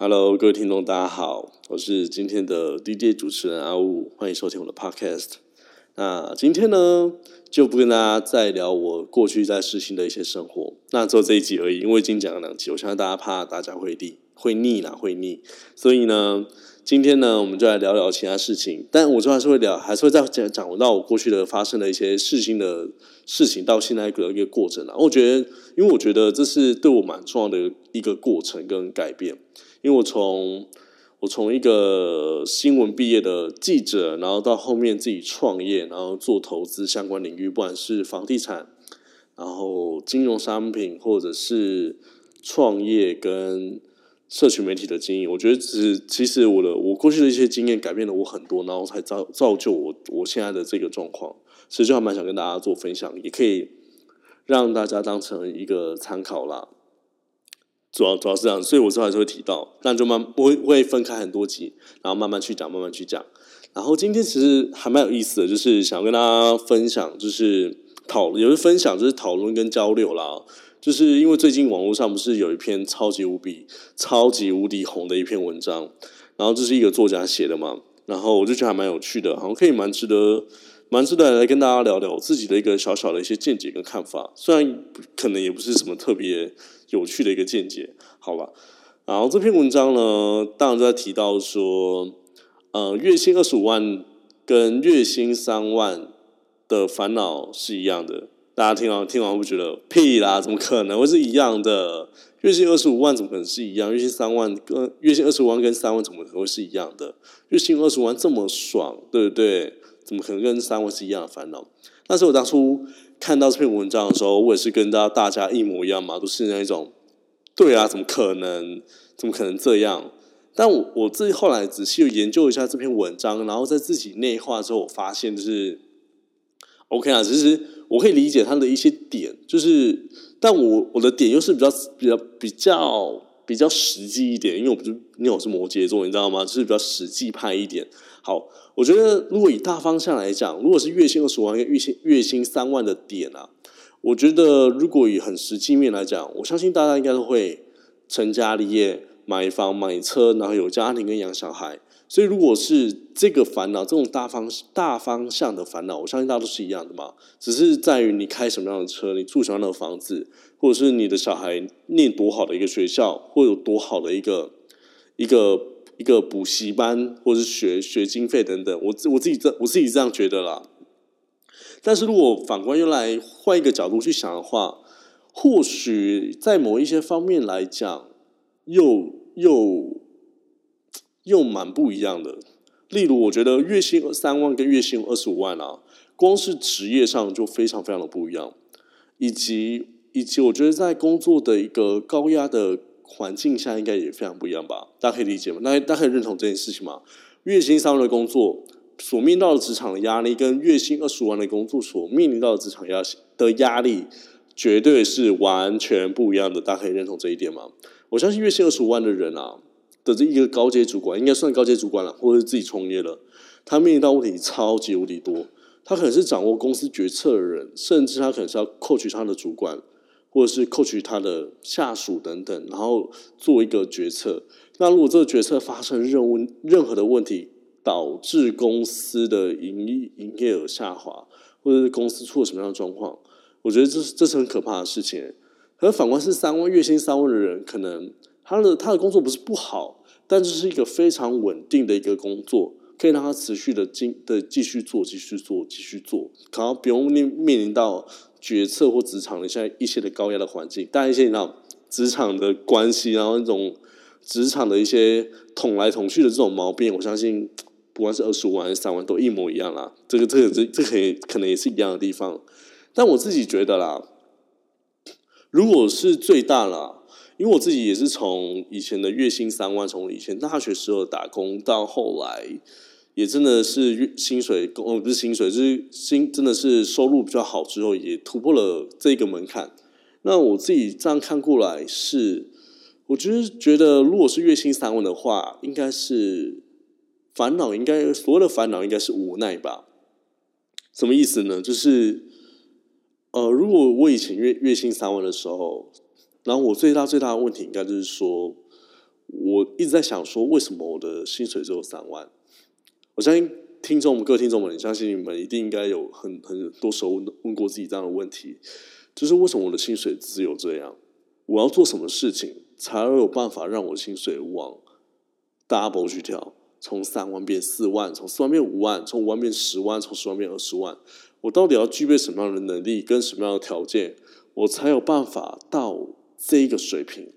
Hello，各位听众，大家好，我是今天的 DJ 主持人阿雾，欢迎收听我的 Podcast。那今天呢，就不跟大家再聊我过去在世新的一些生活，那只有这一集而已，因为已经讲了两集，我相信大家怕大家会腻，会腻啦，会腻，所以呢，今天呢，我们就来聊聊其他事情，但我主要还是会聊，还是会再讲讲到我过去的发生的一些事情的事情，到现在的一个过程啊。我觉得，因为我觉得这是对我蛮重要的一个过程跟改变。因为我从我从一个新闻毕业的记者，然后到后面自己创业，然后做投资相关领域，不管是房地产，然后金融商品，或者是创业跟社群媒体的经营，我觉得只其实我的我过去的一些经验改变了我很多，然后才造造就我我现在的这个状况，所以就还蛮想跟大家做分享，也可以让大家当成一个参考啦。主要主要是这样，所以我之后还是会提到，但就慢会会分开很多集，然后慢慢去讲，慢慢去讲。然后今天其实还蛮有意思的，就是想跟大家分享，就是讨也是分享，就是讨论跟交流啦。就是因为最近网络上不是有一篇超级无比、超级无敌红的一篇文章，然后这是一个作家写的嘛，然后我就觉得还蛮有趣的，好像可以蛮值得。蛮值得来跟大家聊聊自己的一个小小的一些见解跟看法，虽然可能也不是什么特别有趣的一个见解，好吧。然后这篇文章呢，当然在提到说，呃，月薪二十五万跟月薪三万的烦恼是一样的。大家听完听完会觉得屁啦，怎么可能会是一样的？月薪二十五万怎么可能是一样？月薪三万跟月薪二十五万跟三万怎么可能会是一样的？月薪二十五万这么爽，对不对？怎么可能跟三万是一样的烦恼？但是我当初看到这篇文章的时候，我也是跟大大家一模一样嘛，都是那种，对啊，怎么可能？怎么可能这样？但我我自己后来仔细研究一下这篇文章，然后在自己内化之后，我发现就是，OK 啊，其实我可以理解他的一些点，就是，但我我的点又是比较比较比较比较实际一点，因为我不是你我是摩羯座，你知道吗？就是比较实际派一点。好。我觉得，如果以大方向来讲，如果是月薪二十万跟月薪月薪三万的点啊，我觉得如果以很实际面来讲，我相信大家应该都会成家立业、买房买车，然后有家庭跟养小孩。所以，如果是这个烦恼，这种大方大方向的烦恼，我相信大家都是一样的嘛。只是在于你开什么样的车，你住什么样的房子，或者是你的小孩念多好的一个学校，或有多好的一个一个。一个补习班，或者是学学经费等等，我我自己这我自己这样觉得啦。但是如果反观又来换一个角度去想的话，或许在某一些方面来讲，又又又蛮不一样的。例如，我觉得月薪三万跟月薪二十五万啊，光是职业上就非常非常的不一样，以及以及我觉得在工作的一个高压的。环境下应该也非常不一样吧？大家可以理解吗？大家大家可以认同这件事情吗？月薪三万的工作所面临到的职场的压力，跟月薪二十五万的工作所面临到的职场压的压力，绝对是完全不一样的。大家可以认同这一点吗？我相信月薪二十五万的人啊，的这一个高阶主管，应该算高阶主管了，或者是自己创业了，他面临到问题超级无敌多。他可能是掌握公司决策的人，甚至他可能是要扣取他的主管。或者是扣取他的下属等等，然后做一个决策。那如果这个决策发生任务任何的问题，导致公司的营业营业额下滑，或者是公司出了什么样的状况，我觉得这是这是很可怕的事情。可反观是三万月薪三万的人，可能他的他的工作不是不好，但这是一个非常稳定的一个工作，可以让他持续的经的继续做，继续做，继续做，可能不用面面临到。决策或职场的现在一些的高压的环境，当然一些你知道职场的关系，然后那种职场的一些捅来捅去的这种毛病，我相信不管是二十五万还是三万都一模一样啦。这个这个这这可以可能也是一样的地方。但我自己觉得啦，如果是最大啦，因为我自己也是从以前的月薪三万，从以前大学时候打工到后来。也真的是薪水，哦，不是薪水，就是薪，真的是收入比较好之后，也突破了这个门槛。那我自己这样看过来，是我觉得觉得，如果是月薪三万的话，应该是烦恼，应该所有的烦恼应该是无奈吧？什么意思呢？就是呃，如果我以前月月薪三万的时候，然后我最大最大的问题，应该就是说我一直在想说，为什么我的薪水只有三万？我相信听众们各位听众们，相信你们一定应该有很很多时候问问过自己这样的问题，就是为什么我的薪水只有这样？我要做什么事情才会有办法让我薪水往 double 去跳？从三万变四万，从四万变五万，从五万变十万，从十万变二十万。我到底要具备什么样的能力跟什么样的条件，我才有办法到这一个水平？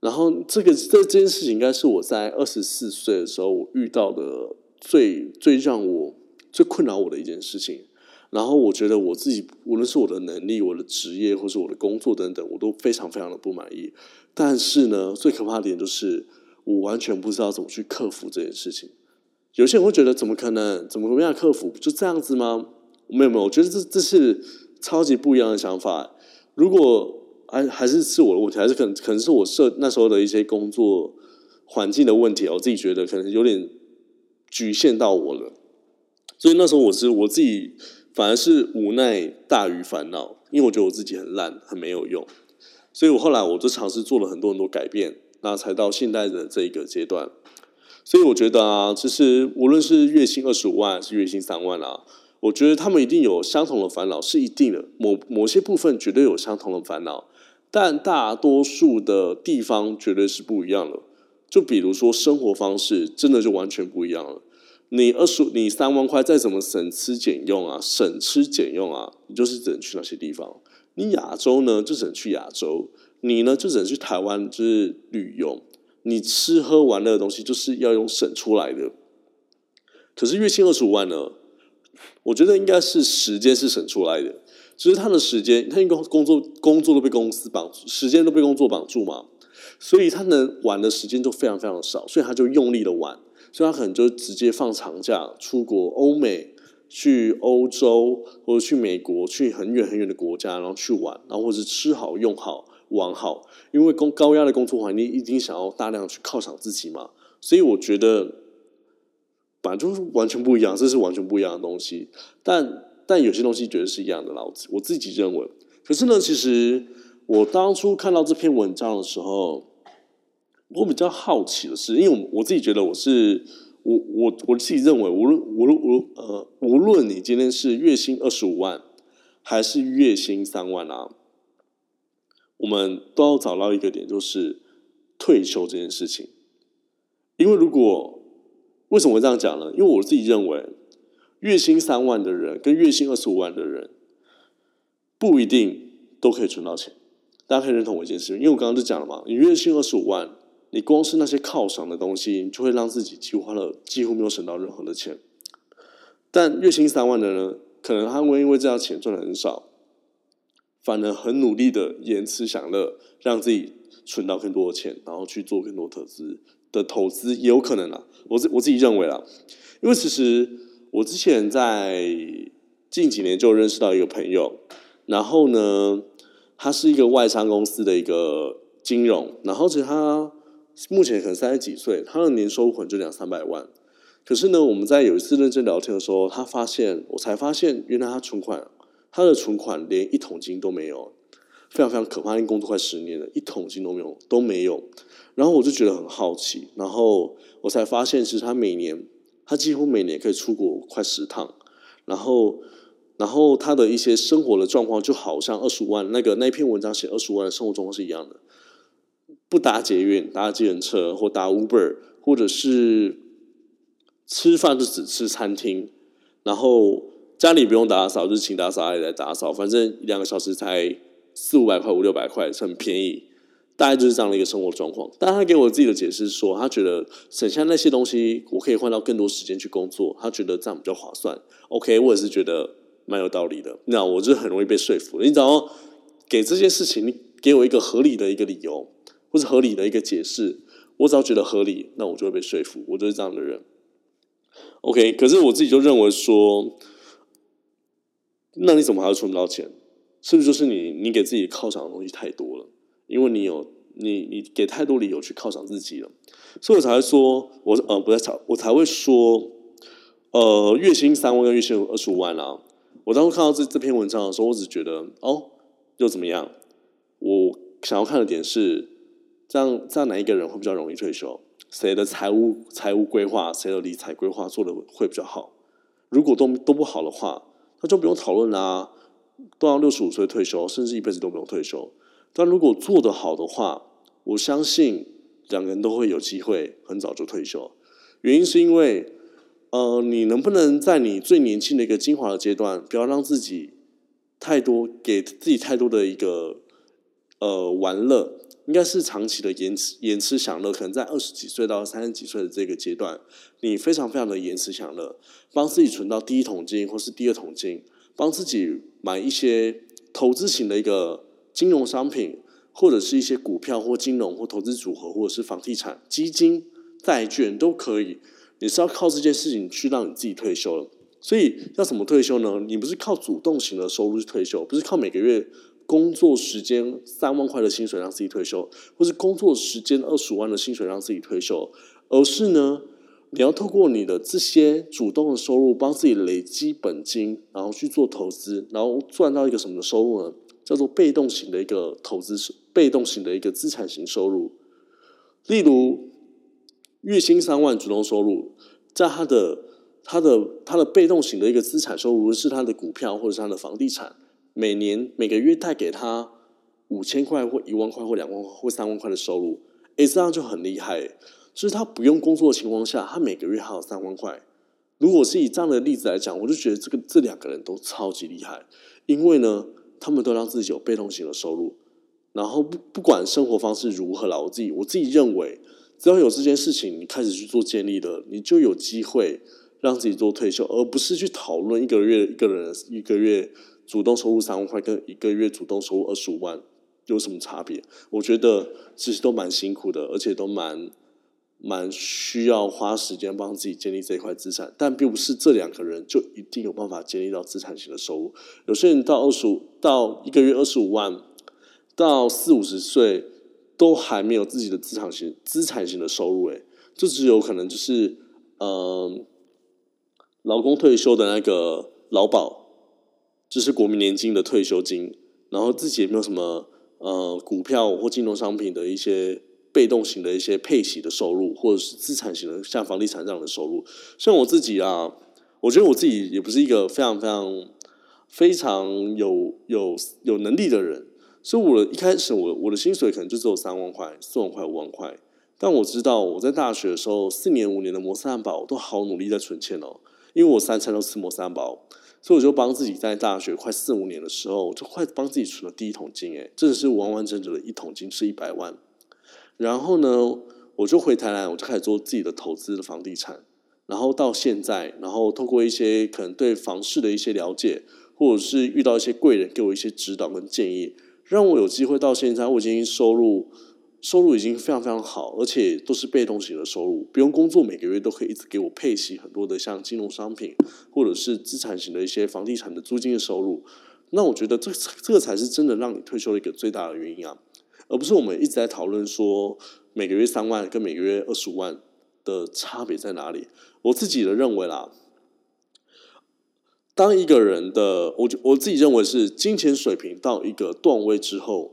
然后，这个这这件事情，应该是我在二十四岁的时候我遇到的最最让我最困扰我的一件事情。然后，我觉得我自己无论是我的能力、我的职业，或是我的工作等等，我都非常非常的不满意。但是呢，最可怕的点就是。我完全不知道怎么去克服这件事情。有些人会觉得，怎么可能？怎么怎么样克服？就这样子吗？没有没有，我觉得这这是超级不一样的想法。如果还还是是我的问题，还是可能可能是我设那时候的一些工作环境的问题我自己觉得可能有点局限到我了。所以那时候我是我自己反而是无奈大于烦恼，因为我觉得我自己很烂，很没有用。所以我后来我就尝试做了很多很多改变。那才到现在的这一个阶段，所以我觉得啊，其实无论是月薪二十五万还，是月薪三万啊，我觉得他们一定有相同的烦恼，是一定的。某某些部分绝对有相同的烦恼，但大多数的地方绝对是不一样的。就比如说生活方式，真的就完全不一样了。你二十，你三万块再怎么省吃俭用啊，省吃俭用啊，你就是只能去那些地方。你亚洲呢，就只能去亚洲。你呢，就只能去台湾，就是旅游。你吃喝玩乐的东西，就是要用省出来的。可是月薪二十五万呢？我觉得应该是时间是省出来的，只是他的时间，他因为工作工作都被公司绑，时间都被工作绑住嘛，所以他能玩的时间就非常非常少，所以他就用力的玩，所以他可能就直接放长假出国，欧美去欧洲或者去美国，去很远很远的国家，然后去玩，然后或者吃好用好。玩好，因为工高压的工作环境，一定想要大量去犒赏自己嘛，所以我觉得，本来就是完全不一样，这是完全不一样的东西。但但有些东西觉得是一样的，老子我自己认为。可是呢，其实我当初看到这篇文章的时候，我比较好奇的是，因为我我自己觉得我是我我我自己认为，无论无论无呃，无论你今天是月薪二十五万，还是月薪三万啊。我们都要找到一个点，就是退休这件事情。因为如果为什么会这样讲呢？因为我自己认为，月薪三万的人跟月薪二十五万的人不一定都可以存到钱。大家可以认同我一件事情，因为我刚刚就讲了嘛，你月薪二十五万，你光是那些犒赏的东西，就会让自己几乎花了几乎没有省到任何的钱。但月薪三万的人，可能他会因为这样钱赚的很少。反而很努力的延迟享乐，让自己存到更多的钱，然后去做更多投资的投资也有可能啊。我自我自己认为啊，因为其实我之前在近几年就认识到一个朋友，然后呢，他是一个外商公司的一个金融，然后其实他目前可能三十几岁，他的年收入可能就两三百万。可是呢，我们在有一次认真聊天的时候，他发现，我才发现，原来他存款。他的存款连一桶金都没有，非常非常可怕。已经工作快十年了，一桶金都没有，都没有。然后我就觉得很好奇，然后我才发现，其实他每年，他几乎每年可以出国快十趟。然后，然后他的一些生活的状况，就好像二十五万那个那篇文章写二十五万的生活状况是一样的。不搭捷运，搭计程车或搭 Uber，或者是吃饭就只吃餐厅，然后。家里不用打扫，就是请打扫阿姨来打扫，反正两个小时才四五百块、五六百块，很便宜。大概就是这样的一个生活状况。但他给我自己的解释说，他觉得省下那些东西，我可以换到更多时间去工作，他觉得这样比较划算。OK，我也是觉得蛮有道理的。那我就很容易被说服。你只要给这件事情，你给我一个合理的一个理由，或是合理的一个解释，我只要觉得合理，那我就会被说服。我就是这样的人。OK，可是我自己就认为说。那你怎么还要存不到钱？是不是就是你你给自己犒赏的东西太多了？因为你有你你给太多理由去犒赏自己了，所以我才会说，我呃不在吵，我才会说，呃月薪三万跟月薪二十五万啊。我当初看到这这篇文章的时候，我只觉得哦又怎么样？我想要看的点是这样这样哪一个人会比较容易退休？谁的财务财务规划，谁的理财规划做的会比较好？如果都都不好的话，那就不用讨论啦，都要六十五岁退休，甚至一辈子都不用退休。但如果做得好的话，我相信两个人都会有机会很早就退休。原因是因为，呃，你能不能在你最年轻的一个精华的阶段，不要让自己太多给自己太多的一个呃玩乐。应该是长期的延迟延迟享乐，可能在二十几岁到三十几岁的这个阶段，你非常非常的延迟享乐，帮自己存到第一桶金或是第二桶金，帮自己买一些投资型的一个金融商品，或者是一些股票或金融或投资组合，或者是房地产、基金、债券都可以。你是要靠这件事情去让你自己退休了。所以要怎么退休呢？你不是靠主动型的收入去退休，不是靠每个月。工作时间三万块的薪水让自己退休，或是工作时间二十五万的薪水让自己退休，而是呢，你要透过你的这些主动的收入，帮自己累积本金，然后去做投资，然后赚到一个什么的收入呢？叫做被动型的一个投资，被动型的一个资产型收入。例如，月薪三万主动收入，在他的他的他的被动型的一个资产收入是他的股票或者是他的房地产。每年每个月带给他五千块或一万块或两万或三万块的收入，诶，这样就很厉害。就是他不用工作的情况下，他每个月还有三万块。如果是以这样的例子来讲，我就觉得这个这两个人都超级厉害，因为呢，他们都让自己有被动型的收入。然后不不管生活方式如何了，我自己我自己认为，只要有这件事情，你开始去做建立的，你就有机会让自己做退休，而不是去讨论一个月一个人一个月。主动收入三万块跟一个月主动收入二十五万有什么差别？我觉得其实都蛮辛苦的，而且都蛮蛮需要花时间帮自己建立这一块资产。但并不是这两个人就一定有办法建立到资产型的收入。有些人到二十五到一个月二十五万，到四五十岁都还没有自己的资产型资产型的收入。诶，就只有可能就是嗯，老公退休的那个劳保。就是国民年金的退休金，然后自己也没有什么呃股票或金融商品的一些被动型的一些配息的收入，或者是资产型的像房地产这样的收入。像我自己啊，我觉得我自己也不是一个非常非常非常有有有能力的人，所以我一开始我我的薪水可能就只有三万块、四万块、五万块。但我知道我在大学的时候，四年五年的摩斯汉堡，我都好努力在存钱哦，因为我三餐都吃摩斯汉堡。所以我就帮自己在大学快四五年的时候，就快帮自己存了第一桶金，哎，真的是完完整整的一桶金是一百万。然后呢，我就回台南，我就开始做自己的投资的房地产。然后到现在，然后透过一些可能对房市的一些了解，或者是遇到一些贵人给我一些指导跟建议，让我有机会到现在，我已经收入。收入已经非常非常好，而且都是被动型的收入，不用工作，每个月都可以一直给我配息很多的像金融商品，或者是资产型的一些房地产的租金的收入。那我觉得这这个才是真的让你退休的一个最大的原因啊，而不是我们一直在讨论说每个月三万跟每个月二十五万的差别在哪里。我自己的认为啦，当一个人的我我自己认为是金钱水平到一个段位之后，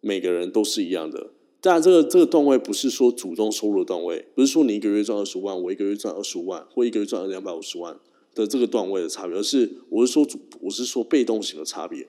每个人都是一样的。当然，这个这个段位不是说主动收入的段位，不是说你一个月赚二十万，我一个月赚二十五万，或一个月赚两百五十万的这个段位的差别，而是我是说主，我是说被动型的差别。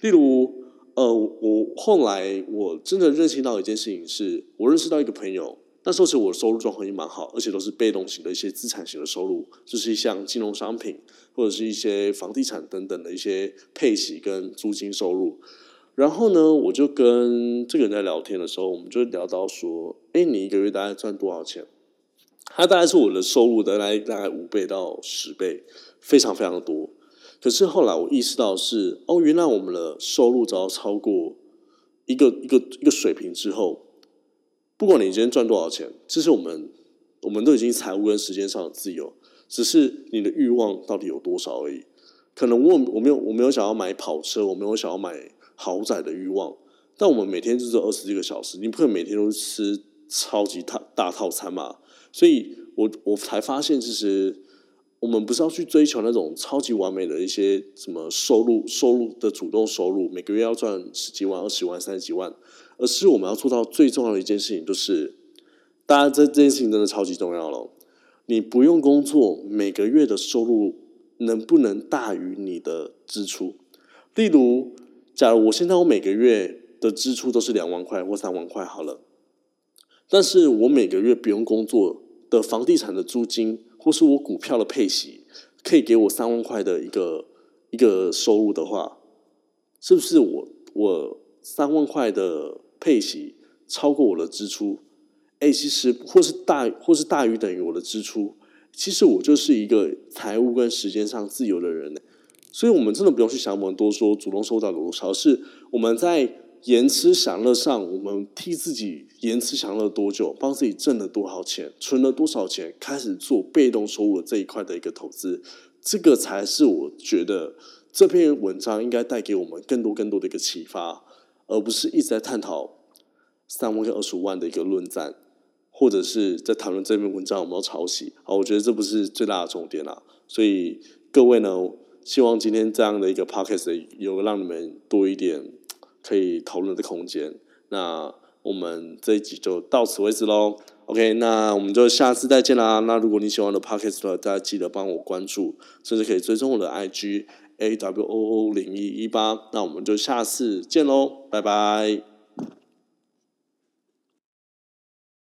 例如，呃，我后来我真的认清到一件事情，是我认识到一个朋友，那时候其实我的收入状况也蛮好，而且都是被动型的一些资产型的收入，就是像金融商品或者是一些房地产等等的一些配息跟租金收入。然后呢，我就跟这个人在聊天的时候，我们就聊到说：“哎，你一个月大概赚多少钱？”他大概是我的收入的来大概五倍到十倍，非常非常的多。可是后来我意识到是哦，原来我们的收入只要超过一个一个一个水平之后，不管你今天赚多少钱，这是我们我们都已经财务跟时间上的自由，只是你的欲望到底有多少而已。可能我我没有我没有想要买跑车，我没有想要买。豪宅的欲望，但我们每天就是二十几个小时，你不可能每天都吃超级大大套餐嘛？所以我我才发现，其实我们不是要去追求那种超级完美的一些什么收入、收入的主动收入，每个月要赚十几万、二十万、三十几万，而是我们要做到最重要的一件事情，就是大家这这件事情真的超级重要了。你不用工作，每个月的收入能不能大于你的支出？例如，假如我现在我每个月的支出都是两万块或三万块好了，但是我每个月不用工作的房地产的租金或是我股票的配息，可以给我三万块的一个一个收入的话，是不是我我三万块的配息超过我的支出？哎，其实或是大或是大于等于我的支出，其实我就是一个财务跟时间上自由的人所以，我们真的不用去想我们多，说主动收到多少，是我们在延迟享乐上，我们替自己延迟享乐多久，帮自己挣了多少钱，存了多少钱，开始做被动收入这一块的一个投资，这个才是我觉得这篇文章应该带给我们更多更多的一个启发，而不是一直在探讨三万跟二十五万的一个论战。或者是在谈论这篇文章有没有抄袭？好，我觉得这不是最大的重点啦。所以各位呢，希望今天这样的一个 podcast 有让你们多一点可以讨论的空间。那我们这一集就到此为止喽。OK，那我们就下次再见啦。那如果你喜欢的 podcast，大家记得帮我关注，甚至可以追踪我的 IG A W O O 零一一八。那我们就下次见喽，拜拜。